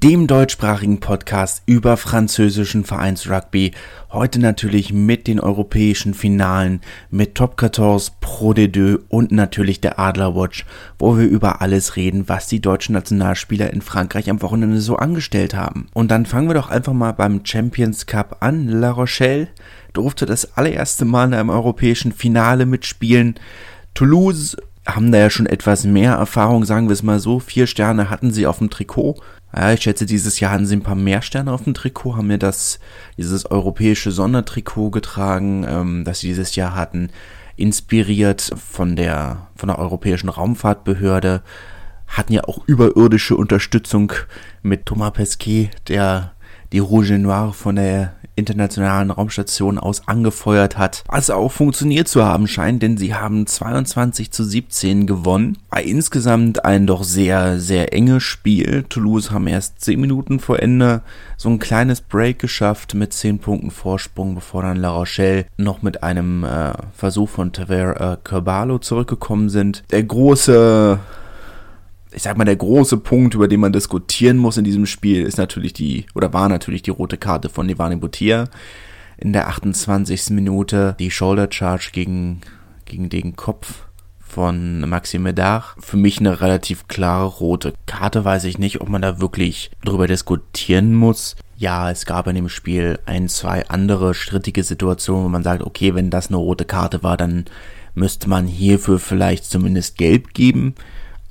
dem deutschsprachigen Podcast über französischen Vereinsrugby. Heute natürlich mit den europäischen Finalen, mit Top 14, Pro D2 und natürlich der Adlerwatch, wo wir über alles reden, was die deutschen Nationalspieler in Frankreich am Wochenende so angestellt haben. Und dann fangen wir doch einfach mal beim Champions Cup an. La Rochelle durfte das allererste Mal in einem europäischen Finale mitspielen. Toulouse haben da ja schon etwas mehr Erfahrung, sagen wir es mal so. Vier Sterne hatten sie auf dem Trikot. Ja, ich schätze, dieses Jahr hatten sie ein paar mehr Sterne auf dem Trikot, haben mir das, dieses europäische Sondertrikot getragen, ähm, das sie dieses Jahr hatten, inspiriert von der, von der Europäischen Raumfahrtbehörde, hatten ja auch überirdische Unterstützung mit Thomas Pesquet, der die Rouge Noir von der internationalen Raumstation aus angefeuert hat, was auch funktioniert zu haben scheint, denn sie haben 22 zu 17 gewonnen. Bei insgesamt ein doch sehr, sehr enges Spiel. Toulouse haben erst 10 Minuten vor Ende so ein kleines Break geschafft mit 10 Punkten Vorsprung, bevor dann La Rochelle noch mit einem äh, Versuch von Taver äh, Kerbalo zurückgekommen sind. Der große ich sag mal, der große Punkt, über den man diskutieren muss in diesem Spiel, ist natürlich die, oder war natürlich die rote Karte von Ivani Butia in der 28. Minute, die Shoulder Charge gegen, gegen den Kopf von Maxime Dach. Für mich eine relativ klare rote Karte, weiß ich nicht, ob man da wirklich drüber diskutieren muss. Ja, es gab in dem Spiel ein, zwei andere strittige Situationen, wo man sagt, okay, wenn das eine rote Karte war, dann müsste man hierfür vielleicht zumindest gelb geben.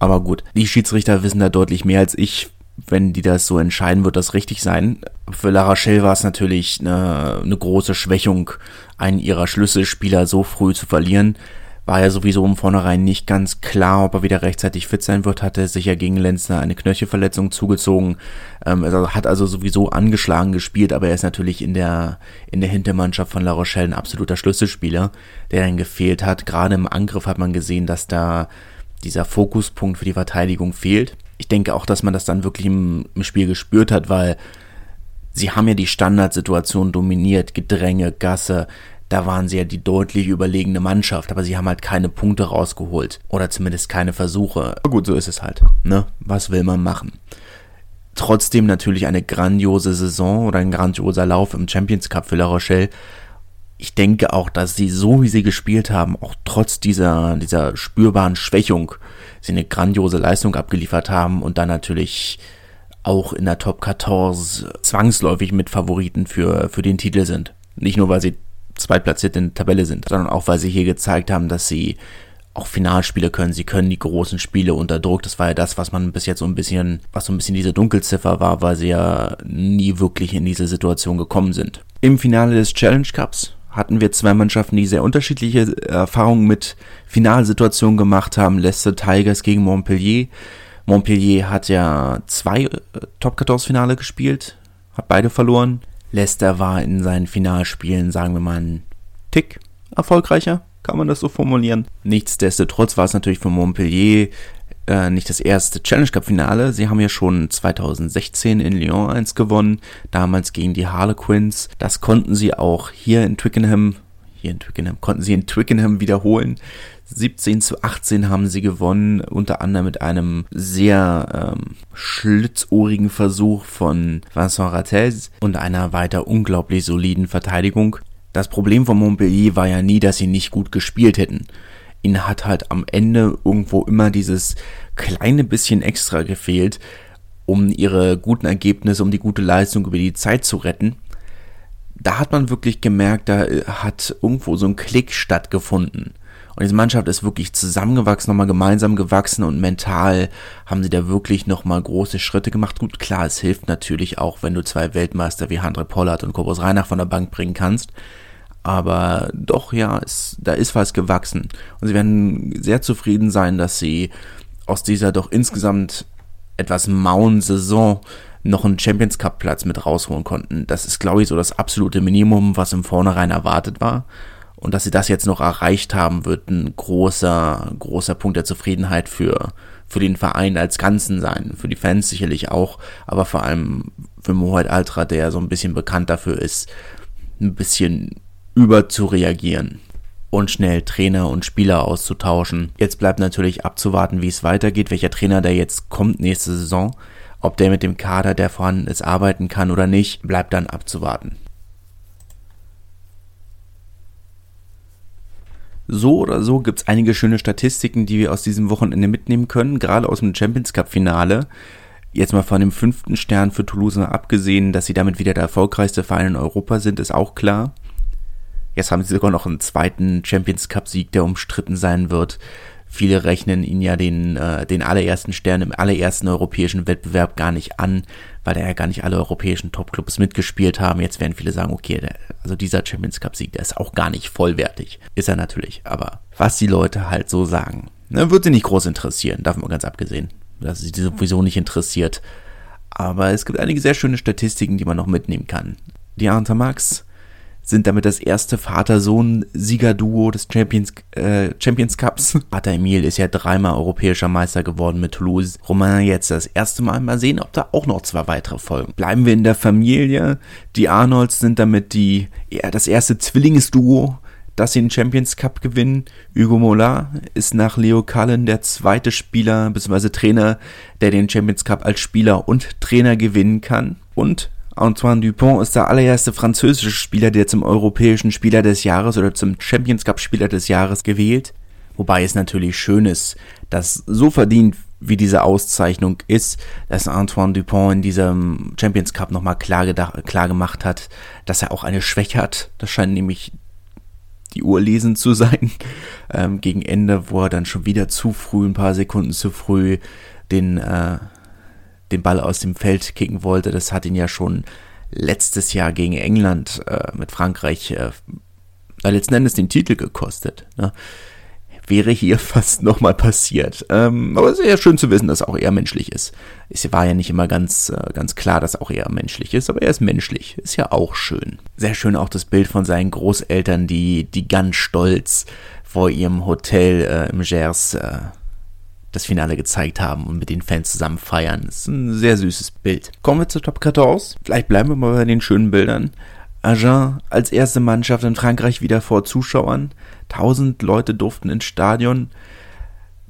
Aber gut, die Schiedsrichter wissen da deutlich mehr als ich. Wenn die das so entscheiden, wird das richtig sein. Für La Rochelle war es natürlich eine, eine große Schwächung, einen ihrer Schlüsselspieler so früh zu verlieren. War ja sowieso im Vornherein nicht ganz klar, ob er wieder rechtzeitig fit sein wird, hatte sich ja gegen Lenzner eine Knöchelverletzung zugezogen, ähm, also hat also sowieso angeschlagen gespielt, aber er ist natürlich in der, in der Hintermannschaft von La Rochelle ein absoluter Schlüsselspieler, der dann gefehlt hat. Gerade im Angriff hat man gesehen, dass da dieser Fokuspunkt für die Verteidigung fehlt. Ich denke auch, dass man das dann wirklich im, im Spiel gespürt hat, weil sie haben ja die Standardsituation dominiert, Gedränge, Gasse, da waren sie ja die deutlich überlegene Mannschaft, aber sie haben halt keine Punkte rausgeholt. Oder zumindest keine Versuche. Aber gut, so ist es halt. Ne? Was will man machen? Trotzdem natürlich eine grandiose Saison oder ein grandioser Lauf im Champions Cup für La Rochelle ich denke auch, dass sie so wie sie gespielt haben, auch trotz dieser, dieser spürbaren Schwächung, sie eine grandiose Leistung abgeliefert haben und dann natürlich auch in der Top 14 zwangsläufig mit Favoriten für, für den Titel sind. Nicht nur, weil sie zweitplatziert in der Tabelle sind, sondern auch, weil sie hier gezeigt haben, dass sie auch Finalspiele können. Sie können die großen Spiele unter Druck. Das war ja das, was man bis jetzt so ein bisschen, was so ein bisschen diese Dunkelziffer war, weil sie ja nie wirklich in diese Situation gekommen sind. Im Finale des Challenge Cups hatten wir zwei Mannschaften, die sehr unterschiedliche Erfahrungen mit Finalsituationen gemacht haben. Leicester Tigers gegen Montpellier. Montpellier hat ja zwei äh, Top 14 Finale gespielt, hat beide verloren. Leicester war in seinen Finalspielen, sagen wir mal, ein Tick erfolgreicher, kann man das so formulieren. Nichtsdestotrotz war es natürlich für Montpellier äh, nicht das erste Challenge Cup Finale. Sie haben ja schon 2016 in Lyon eins gewonnen, damals gegen die Harlequins. Das konnten sie auch hier in Twickenham, hier in Twickenham, konnten sie in Twickenham wiederholen. 17 zu 18 haben sie gewonnen, unter anderem mit einem sehr ähm, schlitzohrigen Versuch von Vincent Rattez und einer weiter unglaublich soliden Verteidigung. Das Problem von Montpellier war ja nie, dass sie nicht gut gespielt hätten ihnen hat halt am Ende irgendwo immer dieses kleine bisschen extra gefehlt, um ihre guten Ergebnisse, um die gute Leistung über die Zeit zu retten. Da hat man wirklich gemerkt, da äh, hat irgendwo so ein Klick stattgefunden. Und diese Mannschaft ist wirklich zusammengewachsen, nochmal gemeinsam gewachsen und mental haben sie da wirklich nochmal große Schritte gemacht. Gut, klar, es hilft natürlich auch, wenn du zwei Weltmeister wie Handre Pollard und Kobus Reinach von der Bank bringen kannst. Aber doch, ja, es, da ist was gewachsen. Und sie werden sehr zufrieden sein, dass sie aus dieser doch insgesamt etwas mauen Saison noch einen Champions Cup Platz mit rausholen konnten. Das ist, glaube ich, so das absolute Minimum, was im Vornherein erwartet war. Und dass sie das jetzt noch erreicht haben, wird ein großer, großer Punkt der Zufriedenheit für, für den Verein als Ganzen sein. Für die Fans sicherlich auch, aber vor allem für Mohamed Altra, der so ein bisschen bekannt dafür ist, ein bisschen überzureagieren und schnell Trainer und Spieler auszutauschen. Jetzt bleibt natürlich abzuwarten, wie es weitergeht, welcher Trainer der jetzt kommt nächste Saison. Ob der mit dem Kader, der vorhanden ist, arbeiten kann oder nicht, bleibt dann abzuwarten. So oder so gibt es einige schöne Statistiken, die wir aus diesem Wochenende mitnehmen können, gerade aus dem Champions Cup Finale. Jetzt mal von dem fünften Stern für Toulouse abgesehen, dass sie damit wieder der erfolgreichste Verein in Europa sind, ist auch klar. Jetzt haben sie sogar noch einen zweiten Champions Cup Sieg, der umstritten sein wird. Viele rechnen ihn ja den, äh, den allerersten Stern im allerersten europäischen Wettbewerb gar nicht an, weil da ja gar nicht alle europäischen Topclubs mitgespielt haben. Jetzt werden viele sagen, okay, der, also dieser Champions Cup Sieg, der ist auch gar nicht vollwertig. Ist er natürlich, aber was die Leute halt so sagen, ne, wird sie nicht groß interessieren, davon mal ganz abgesehen. Dass sie sowieso nicht interessiert. Aber es gibt einige sehr schöne Statistiken, die man noch mitnehmen kann. Die Arnta Max sind damit das erste Vater-Sohn-Siegerduo des Champions, äh, Champions Cups. Vater Emil ist ja dreimal europäischer Meister geworden mit Toulouse. Romain jetzt das erste Mal. Mal sehen, ob da auch noch zwei weitere folgen. Bleiben wir in der Familie. Die Arnolds sind damit die, ja, das erste Zwillingsduo das sie den Champions Cup gewinnen. Hugo Mola ist nach Leo Cullen der zweite Spieler bzw. Trainer, der den Champions Cup als Spieler und Trainer gewinnen kann. Und Antoine Dupont ist der allererste französische Spieler, der zum europäischen Spieler des Jahres oder zum Champions Cup Spieler des Jahres gewählt. Wobei es natürlich schön ist, dass so verdient wie diese Auszeichnung ist, dass Antoine Dupont in diesem Champions Cup nochmal klar, klar gemacht hat, dass er auch eine Schwäche hat. Das scheint nämlich die Uhr lesen zu sein. Ähm, gegen Ende, wo er dann schon wieder zu früh, ein paar Sekunden zu früh, den äh, den Ball aus dem Feld kicken wollte. Das hat ihn ja schon letztes Jahr gegen England äh, mit Frankreich äh, letzten Endes den Titel gekostet. Ne? Wäre hier fast nochmal passiert. Ähm, aber es ist ja schön zu wissen, dass auch er menschlich ist. Es war ja nicht immer ganz, äh, ganz klar, dass auch er menschlich ist, aber er ist menschlich. Ist ja auch schön. Sehr schön auch das Bild von seinen Großeltern, die, die ganz stolz vor ihrem Hotel äh, im Gers äh, das Finale gezeigt haben und mit den Fans zusammen feiern. Das ist ein sehr süßes Bild. Kommen wir zur Top 14. Vielleicht bleiben wir mal bei den schönen Bildern. Agen als erste Mannschaft in Frankreich wieder vor Zuschauern. Tausend Leute durften ins Stadion.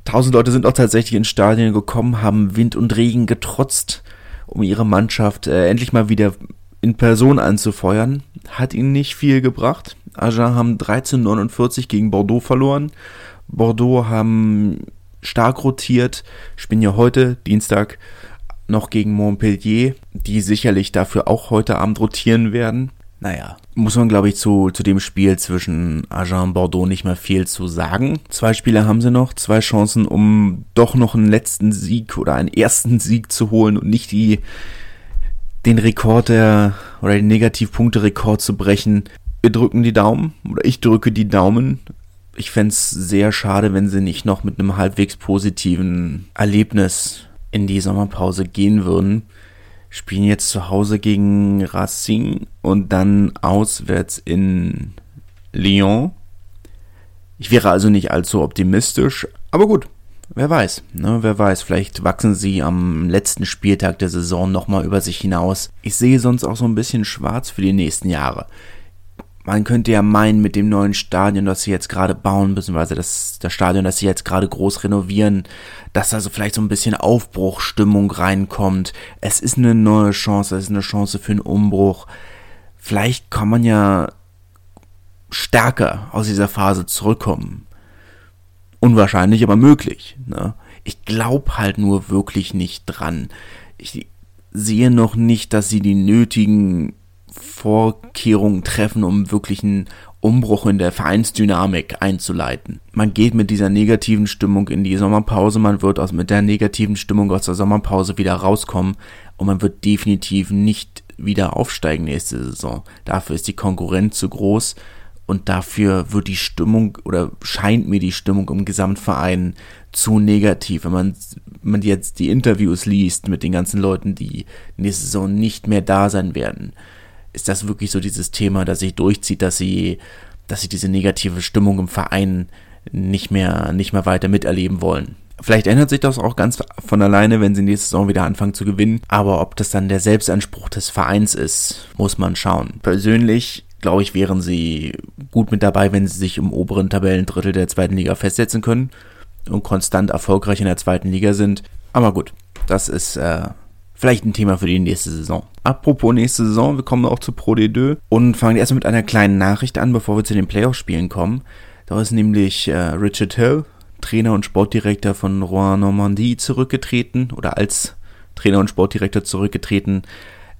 Tausend Leute sind auch tatsächlich ins Stadion gekommen, haben Wind und Regen getrotzt, um ihre Mannschaft äh, endlich mal wieder in Person anzufeuern. Hat ihnen nicht viel gebracht. Agen haben 1349 gegen Bordeaux verloren. Bordeaux haben stark rotiert, spielen ja heute, Dienstag, noch gegen Montpellier, die sicherlich dafür auch heute Abend rotieren werden. Naja, muss man glaube ich zu, zu dem Spiel zwischen Agen und Bordeaux nicht mehr viel zu sagen. Zwei Spiele haben sie noch, zwei Chancen, um doch noch einen letzten Sieg oder einen ersten Sieg zu holen und nicht die, den Rekord der, oder den Negativpunkte-Rekord zu brechen. Wir drücken die Daumen, oder ich drücke die Daumen ich fände es sehr schade, wenn sie nicht noch mit einem halbwegs positiven Erlebnis in die Sommerpause gehen würden. Spielen jetzt zu Hause gegen Racing und dann auswärts in Lyon. Ich wäre also nicht allzu optimistisch, aber gut, wer weiß, ne, wer weiß, vielleicht wachsen sie am letzten Spieltag der Saison nochmal über sich hinaus. Ich sehe sonst auch so ein bisschen schwarz für die nächsten Jahre man könnte ja meinen, mit dem neuen Stadion, das sie jetzt gerade bauen, beziehungsweise das, das Stadion, das sie jetzt gerade groß renovieren, dass also vielleicht so ein bisschen Aufbruchstimmung reinkommt. Es ist eine neue Chance, es ist eine Chance für einen Umbruch. Vielleicht kann man ja stärker aus dieser Phase zurückkommen. Unwahrscheinlich, aber möglich. Ne? Ich glaube halt nur wirklich nicht dran. Ich sehe noch nicht, dass sie die nötigen Vorkehrungen treffen, um wirklich einen Umbruch in der Vereinsdynamik einzuleiten. Man geht mit dieser negativen Stimmung in die Sommerpause, man wird aus, mit der negativen Stimmung aus der Sommerpause wieder rauskommen und man wird definitiv nicht wieder aufsteigen nächste Saison. Dafür ist die Konkurrenz zu groß Und dafür wird die Stimmung oder scheint mir die Stimmung im Gesamtverein zu negativ. Wenn man, wenn man jetzt die Interviews liest mit den ganzen Leuten, die nächste Saison nicht mehr da sein werden, ist das wirklich so dieses Thema, das sich durchzieht, dass sie, dass sie diese negative Stimmung im Verein nicht mehr, nicht mehr weiter miterleben wollen. Vielleicht ändert sich das auch ganz von alleine, wenn sie nächste Saison wieder anfangen zu gewinnen. Aber ob das dann der Selbstanspruch des Vereins ist, muss man schauen. Persönlich glaube ich, wären sie gut mit dabei, wenn sie sich im oberen Tabellendrittel der zweiten Liga festsetzen können und konstant erfolgreich in der zweiten Liga sind. Aber gut, das ist äh, vielleicht ein Thema für die nächste Saison. Apropos nächste Saison, wir kommen auch zu Pro D2 und fangen erstmal mit einer kleinen Nachricht an, bevor wir zu den Playoff-Spielen kommen. Da ist nämlich äh, Richard Hill, Trainer und Sportdirektor von Rouen Normandie, zurückgetreten oder als Trainer und Sportdirektor zurückgetreten.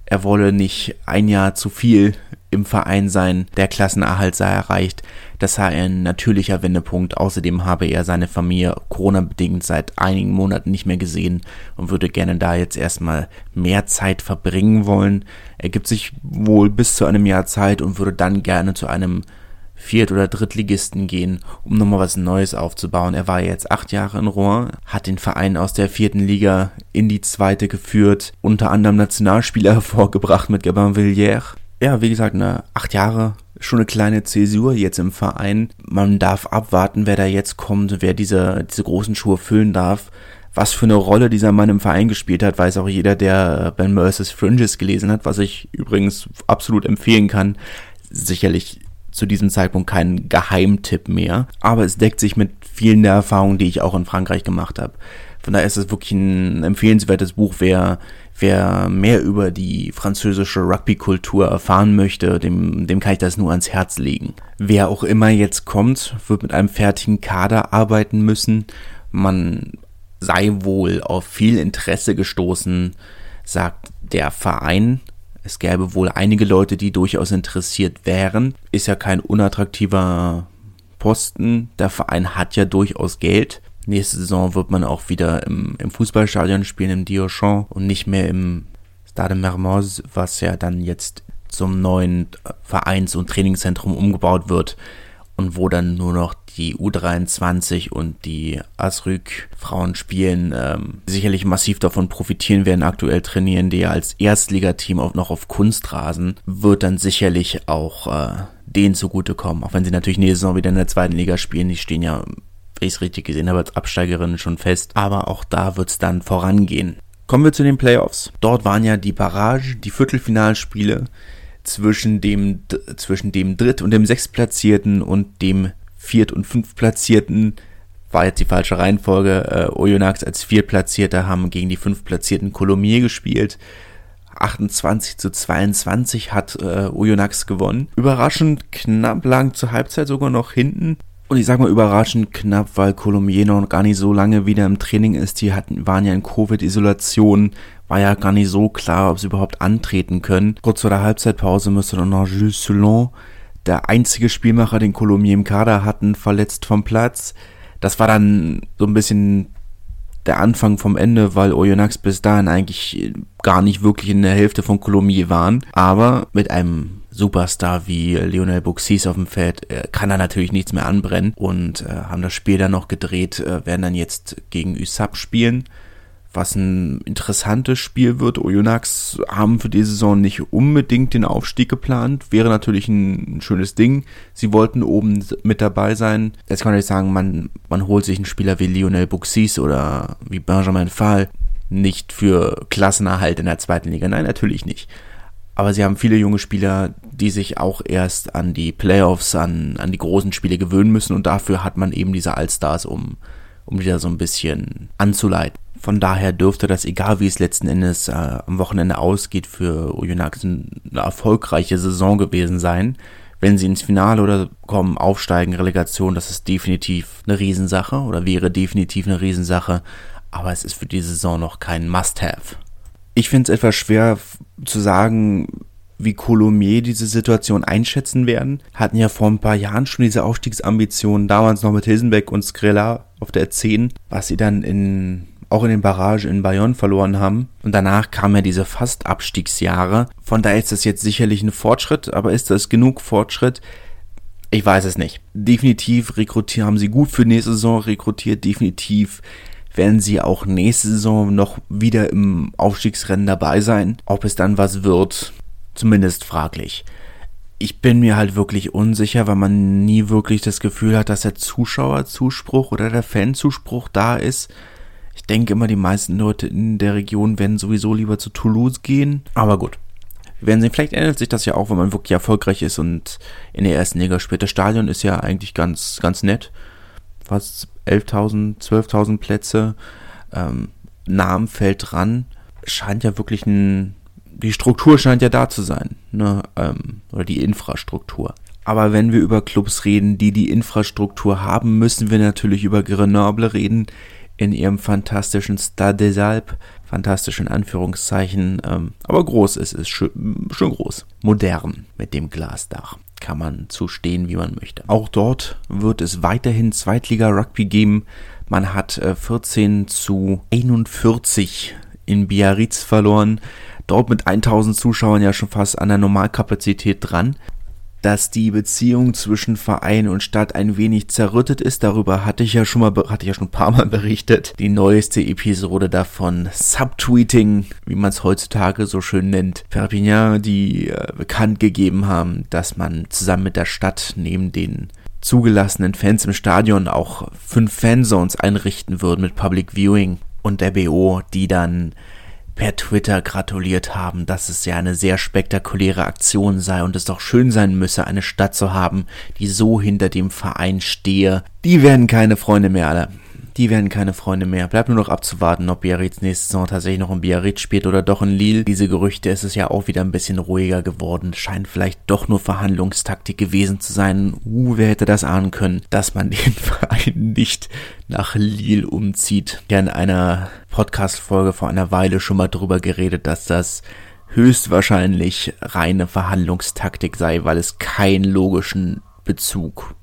Er wolle nicht ein Jahr zu viel im Verein sein, der Klassenerhalt sei erreicht. Das sei ein natürlicher Wendepunkt. Außerdem habe er seine Familie Corona-bedingt seit einigen Monaten nicht mehr gesehen und würde gerne da jetzt erstmal mehr Zeit verbringen wollen. Er gibt sich wohl bis zu einem Jahr Zeit und würde dann gerne zu einem Viert- oder Drittligisten gehen, um nochmal was Neues aufzubauen. Er war jetzt acht Jahre in Rouen, hat den Verein aus der vierten Liga in die zweite geführt, unter anderem Nationalspieler hervorgebracht mit Gabin Villiers. Ja, wie gesagt, eine acht Jahre, schon eine kleine Zäsur jetzt im Verein. Man darf abwarten, wer da jetzt kommt, wer diese, diese großen Schuhe füllen darf. Was für eine Rolle dieser Mann im Verein gespielt hat, weiß auch jeder, der Ben Mercer's Fringes gelesen hat, was ich übrigens absolut empfehlen kann. Sicherlich zu diesem Zeitpunkt kein Geheimtipp mehr, aber es deckt sich mit vielen der Erfahrungen, die ich auch in Frankreich gemacht habe. Von daher ist es wirklich ein empfehlenswertes Buch, wer, wer mehr über die französische Rugby-Kultur erfahren möchte, dem, dem kann ich das nur ans Herz legen. Wer auch immer jetzt kommt, wird mit einem fertigen Kader arbeiten müssen. Man sei wohl auf viel Interesse gestoßen, sagt der Verein es gäbe wohl einige Leute, die durchaus interessiert wären. Ist ja kein unattraktiver Posten. Der Verein hat ja durchaus Geld. Nächste Saison wird man auch wieder im, im Fußballstadion spielen, im Diochon und nicht mehr im Stade Mermoz, was ja dann jetzt zum neuen Vereins- und Trainingszentrum umgebaut wird und wo dann nur noch die U23 und die Asrück Frauen spielen, ähm, sicherlich massiv davon profitieren werden. Aktuell trainieren die ja als Erstligateam auch noch auf Kunstrasen, wird dann sicherlich auch äh, denen zugutekommen. Auch wenn sie natürlich nächste Saison wieder in der zweiten Liga spielen. Die stehen ja, ich es richtig gesehen habe, als Absteigerinnen schon fest. Aber auch da wird es dann vorangehen. Kommen wir zu den Playoffs. Dort waren ja die Barrage, die Viertelfinalspiele zwischen dem, zwischen dem Dritt- und dem Sechstplatzierten und dem Viert- und Fünftplatzierten. War jetzt die falsche Reihenfolge. Äh, Oyonnax als Viertplatzierter haben gegen die Fünftplatzierten Colomiers gespielt. 28 zu 22 hat äh, Oyonnax gewonnen. Überraschend knapp lang zur Halbzeit sogar noch hinten. Und ich sag mal überraschend knapp, weil Colomiers noch gar nicht so lange wieder im Training ist. Die hatten, waren ja in Covid-Isolation, war ja gar nicht so klar, ob sie überhaupt antreten können. Kurz vor der Halbzeitpause müsste dann noch Jules Soulon, der einzige Spielmacher, den Colomiers im Kader hatten, verletzt vom Platz. Das war dann so ein bisschen der Anfang vom Ende, weil Oyonnax bis dahin eigentlich gar nicht wirklich in der Hälfte von Colomiers waren. Aber mit einem Superstar wie Lionel Buxis auf dem Feld äh, kann da natürlich nichts mehr anbrennen und äh, haben das Spiel dann noch gedreht, äh, werden dann jetzt gegen USAP spielen was ein interessantes Spiel wird. Oyonnax haben für die Saison nicht unbedingt den Aufstieg geplant. Wäre natürlich ein, schönes Ding. Sie wollten oben mit dabei sein. Jetzt kann man nicht sagen, man, man holt sich einen Spieler wie Lionel Buxis oder wie Benjamin Fall nicht für Klassenerhalt in der zweiten Liga. Nein, natürlich nicht. Aber sie haben viele junge Spieler, die sich auch erst an die Playoffs, an, an die großen Spiele gewöhnen müssen und dafür hat man eben diese Allstars, um, um die da so ein bisschen anzuleiten. Von daher dürfte das, egal wie es letzten Endes äh, am Wochenende ausgeht, für Oyonnax eine erfolgreiche Saison gewesen sein. Wenn sie ins Finale oder kommen, aufsteigen, Relegation, das ist definitiv eine Riesensache oder wäre definitiv eine Riesensache. Aber es ist für die Saison noch kein Must-Have. Ich finde es etwas schwer zu sagen, wie Colomier diese Situation einschätzen werden. Hatten ja vor ein paar Jahren schon diese Aufstiegsambitionen, damals noch mit Hilsenbeck und Skrilla auf der 10, was sie dann in auch in den Barragen in Bayonne verloren haben. Und danach kamen ja diese Fast-Abstiegsjahre. Von daher ist das jetzt sicherlich ein Fortschritt, aber ist das genug Fortschritt? Ich weiß es nicht. Definitiv rekrutieren, haben sie gut für nächste Saison rekrutiert. Definitiv werden sie auch nächste Saison noch wieder im Aufstiegsrennen dabei sein. Ob es dann was wird, zumindest fraglich. Ich bin mir halt wirklich unsicher, weil man nie wirklich das Gefühl hat, dass der Zuschauerzuspruch oder der Fanzuspruch da ist. Ich denke immer, die meisten Leute in der Region werden sowieso lieber zu Toulouse gehen. Aber gut. Wir werden sehen, vielleicht ändert sich das ja auch, wenn man wirklich erfolgreich ist und in der ersten Liga spielt. Das Stadion ist ja eigentlich ganz, ganz nett. Fast 11.000, 12.000 Plätze. Ähm, Namen fällt dran. Scheint ja wirklich ein, die Struktur scheint ja da zu sein, ne? Ähm, oder die Infrastruktur. Aber wenn wir über Clubs reden, die die Infrastruktur haben, müssen wir natürlich über Grenoble reden, in ihrem fantastischen Stade des Alpes, fantastisch in Anführungszeichen, ähm, aber groß ist es, schön, schön groß, modern mit dem Glasdach. Kann man zustehen, wie man möchte. Auch dort wird es weiterhin Zweitliga-Rugby geben. Man hat äh, 14 zu 41 in Biarritz verloren. Dort mit 1000 Zuschauern ja schon fast an der Normalkapazität dran dass die Beziehung zwischen Verein und Stadt ein wenig zerrüttet ist. Darüber hatte ich ja schon mal, hatte ich ja schon ein paar Mal berichtet. Die neueste Episode davon, Subtweeting, wie man es heutzutage so schön nennt. Perpignan, die äh, bekannt gegeben haben, dass man zusammen mit der Stadt neben den zugelassenen Fans im Stadion auch fünf Fanzones einrichten würden mit Public Viewing und der BO, die dann per Twitter gratuliert haben, dass es ja eine sehr spektakuläre Aktion sei und es doch schön sein müsse, eine Stadt zu haben, die so hinter dem Verein stehe. Die werden keine Freunde mehr alle die werden keine Freunde mehr. Bleibt nur noch abzuwarten, ob Biarritz nächste Saison tatsächlich noch in Biarritz spielt oder doch in Lille. Diese Gerüchte ist es ja auch wieder ein bisschen ruhiger geworden. Scheint vielleicht doch nur Verhandlungstaktik gewesen zu sein. Uh, wer hätte das ahnen können, dass man den Verein nicht nach Lille umzieht. Ja, in einer Podcast-Folge vor einer Weile schon mal drüber geredet, dass das höchstwahrscheinlich reine Verhandlungstaktik sei, weil es keinen logischen Bezug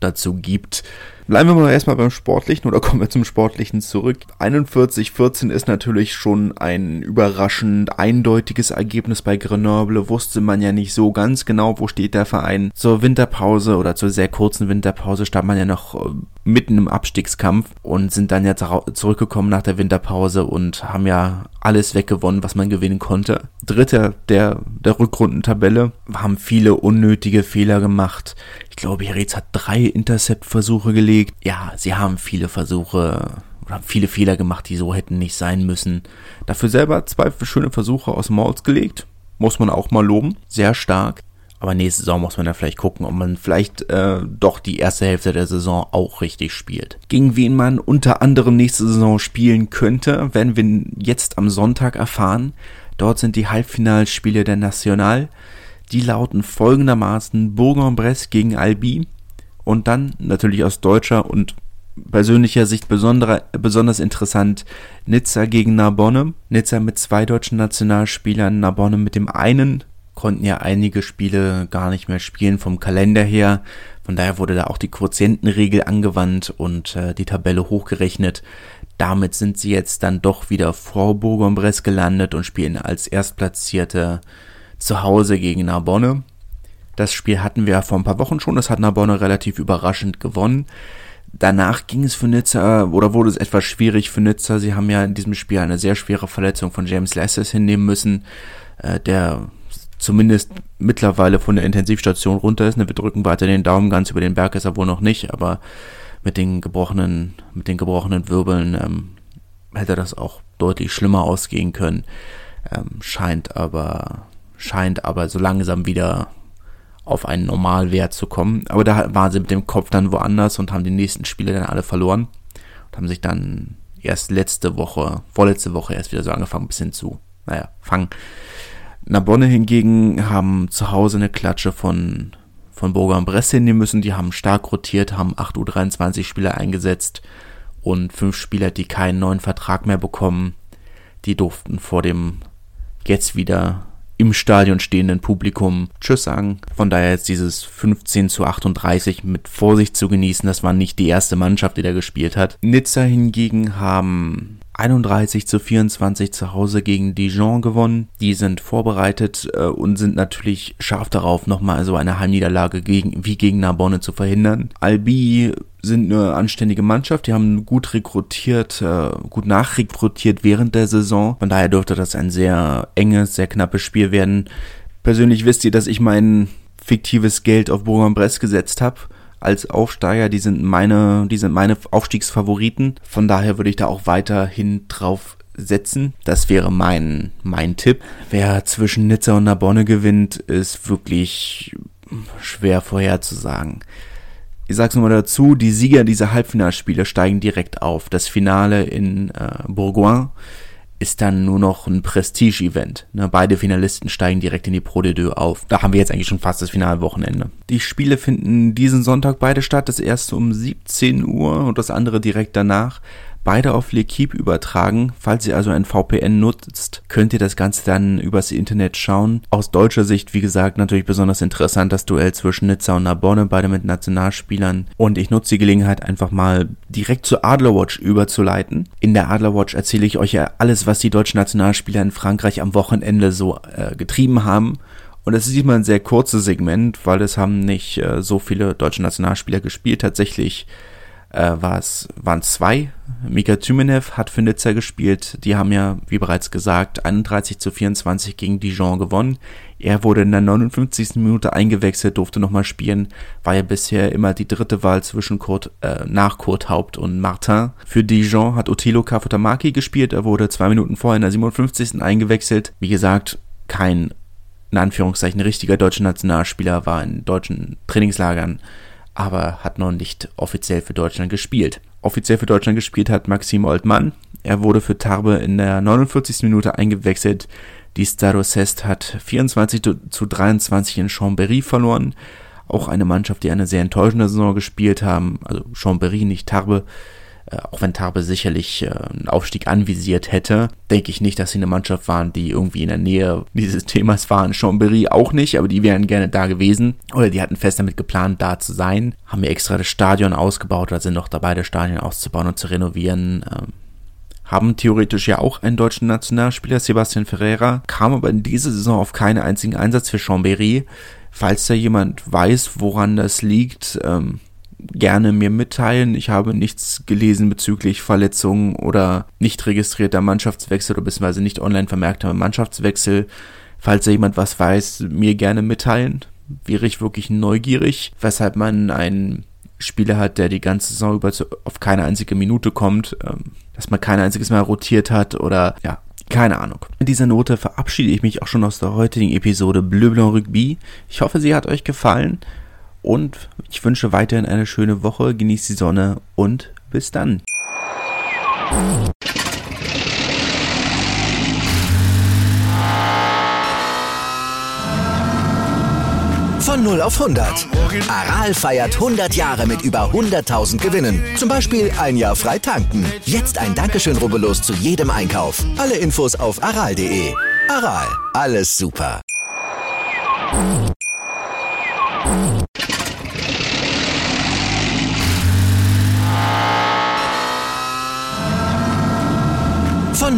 dazu gibt. Bleiben wir mal erstmal beim Sportlichen oder kommen wir zum Sportlichen zurück. 41-14 ist natürlich schon ein überraschend eindeutiges Ergebnis bei Grenoble. Wusste man ja nicht so ganz genau, wo steht der Verein. Zur Winterpause oder zur sehr kurzen Winterpause stand man ja noch äh, mitten im Abstiegskampf und sind dann ja zurückgekommen nach der Winterpause und haben ja alles weggewonnen, was man gewinnen konnte. Dritter der, der Rückrundentabelle, haben viele unnötige Fehler gemacht. Ich glaube, Herez hat drei Intercept-Versuche gelegt. Ja, sie haben viele Versuche oder viele Fehler gemacht, die so hätten nicht sein müssen. Dafür selber zwei schöne Versuche aus Mauls gelegt. Muss man auch mal loben. Sehr stark. Aber nächste Saison muss man dann vielleicht gucken, ob man vielleicht äh, doch die erste Hälfte der Saison auch richtig spielt. Gegen wen man unter anderem nächste Saison spielen könnte, werden wir jetzt am Sonntag erfahren. Dort sind die Halbfinalspiele der National. Die lauten folgendermaßen Bourg-en-Bresse gegen Albi und dann natürlich aus deutscher und persönlicher Sicht besonders interessant Nizza gegen Narbonne. Nizza mit zwei deutschen Nationalspielern, Narbonne mit dem einen konnten ja einige Spiele gar nicht mehr spielen vom Kalender her. Von daher wurde da auch die Quotientenregel angewandt und äh, die Tabelle hochgerechnet. Damit sind sie jetzt dann doch wieder vor Bourg-en-Bresse gelandet und spielen als Erstplatzierte zu Hause gegen Narbonne. Das Spiel hatten wir vor ein paar Wochen schon, das hat Narbonne relativ überraschend gewonnen. Danach ging es für Nizza, oder wurde es etwas schwierig für Nizza. Sie haben ja in diesem Spiel eine sehr schwere Verletzung von James Lasses hinnehmen müssen, äh, der zumindest mittlerweile von der Intensivstation runter ist. Ne, wir drücken weiter den Daumen, ganz über den Berg ist er wohl noch nicht, aber mit den gebrochenen, mit den gebrochenen Wirbeln ähm, hätte das auch deutlich schlimmer ausgehen können. Ähm, scheint aber, scheint aber so langsam wieder auf einen Normalwert zu kommen. Aber da waren sie mit dem Kopf dann woanders und haben die nächsten Spiele dann alle verloren und haben sich dann erst letzte Woche, vorletzte Woche erst wieder so angefangen, ein bisschen zu, naja, fangen Narbonne hingegen haben zu Hause eine Klatsche von, von Bourg-en-Bresse hinnehmen müssen. Die haben stark rotiert, haben 8 U23 Spieler eingesetzt und fünf Spieler, die keinen neuen Vertrag mehr bekommen, die durften vor dem jetzt wieder im Stadion stehenden Publikum Tschüss sagen. Von daher jetzt dieses 15 zu 38 mit Vorsicht zu genießen. Das war nicht die erste Mannschaft, die da gespielt hat. Nizza hingegen haben 31 zu 24 zu Hause gegen Dijon gewonnen. Die sind vorbereitet äh, und sind natürlich scharf darauf, nochmal so eine Heimniederlage gegen, wie gegen Narbonne zu verhindern. Albi sind eine anständige Mannschaft, die haben gut rekrutiert, äh, gut nachrekrutiert während der Saison. Von daher dürfte das ein sehr enges, sehr knappes Spiel werden. Persönlich wisst ihr, dass ich mein fiktives Geld auf Bourg-en-Bresse gesetzt habe als Aufsteiger. Die sind meine, die sind meine Aufstiegsfavoriten. Von daher würde ich da auch weiterhin drauf setzen. Das wäre mein, mein Tipp. Wer zwischen Nizza und Narbonne gewinnt, ist wirklich schwer vorherzusagen. Ich sag's nochmal dazu, die Sieger dieser Halbfinalspiele steigen direkt auf. Das Finale in äh, Bourgoin ist dann nur noch ein Prestige-Event. Ne, beide Finalisten steigen direkt in die Pro de Deux auf. Da haben wir jetzt eigentlich schon fast das Finalwochenende. Die Spiele finden diesen Sonntag beide statt. Das erste um 17 Uhr und das andere direkt danach beide auf L'Equipe übertragen. Falls ihr also ein VPN nutzt, könnt ihr das Ganze dann übers Internet schauen. Aus deutscher Sicht, wie gesagt, natürlich besonders interessant das Duell zwischen Nizza und Narbonne, beide mit Nationalspielern. Und ich nutze die Gelegenheit einfach mal direkt zur Adlerwatch überzuleiten. In der Adlerwatch erzähle ich euch ja alles, was die deutschen Nationalspieler in Frankreich am Wochenende so äh, getrieben haben. Und es ist diesmal ein sehr kurzes Segment, weil es haben nicht äh, so viele deutsche Nationalspieler gespielt. Tatsächlich äh, war es, waren zwei. Mika Tümenev hat für Nizza gespielt. Die haben ja, wie bereits gesagt, 31 zu 24 gegen Dijon gewonnen. Er wurde in der 59. Minute eingewechselt, durfte nochmal spielen, war ja bisher immer die dritte Wahl zwischen Kurt, äh, nach Kurt Haupt und Martin. Für Dijon hat Otilo Kafutamaki gespielt, er wurde zwei Minuten vorher in der 57. eingewechselt. Wie gesagt, kein, in Anführungszeichen, richtiger deutscher Nationalspieler, war in deutschen Trainingslagern aber hat noch nicht offiziell für Deutschland gespielt. Offiziell für Deutschland gespielt hat Maxim Oldmann. Er wurde für Tarbe in der 49. Minute eingewechselt. Die Starosest hat 24 zu 23 in Chambéry verloren. Auch eine Mannschaft, die eine sehr enttäuschende Saison gespielt haben. Also Chambéry, nicht Tarbe. Äh, auch wenn Tarbe sicherlich äh, einen Aufstieg anvisiert hätte, denke ich nicht, dass sie eine Mannschaft waren, die irgendwie in der Nähe dieses Themas waren. Chambéry auch nicht, aber die wären gerne da gewesen. Oder die hatten fest damit geplant, da zu sein. Haben ja extra das Stadion ausgebaut oder sind noch dabei, das Stadion auszubauen und zu renovieren. Ähm, haben theoretisch ja auch einen deutschen Nationalspieler, Sebastian Ferreira, kam aber in dieser Saison auf keinen einzigen Einsatz für Chambéry. Falls da jemand weiß, woran das liegt, ähm, gerne mir mitteilen. Ich habe nichts gelesen bezüglich Verletzungen oder nicht registrierter Mannschaftswechsel oder beziehungsweise nicht online vermerkter Mannschaftswechsel. Falls da jemand was weiß, mir gerne mitteilen. Wäre ich wirklich neugierig, weshalb man einen Spieler hat, der die ganze Saison über auf keine einzige Minute kommt, ähm, dass man kein einziges Mal rotiert hat oder ja, keine Ahnung. Mit dieser Note verabschiede ich mich auch schon aus der heutigen Episode Bleu Blanc Rugby. Ich hoffe, sie hat euch gefallen und ich wünsche weiterhin eine schöne Woche, genießt die Sonne und bis dann. Von 0 auf 100. Aral feiert 100 Jahre mit über 100.000 Gewinnen. Zum Beispiel ein Jahr frei tanken. Jetzt ein Dankeschön, rubbellos zu jedem Einkauf. Alle Infos auf aral.de. Aral, alles super.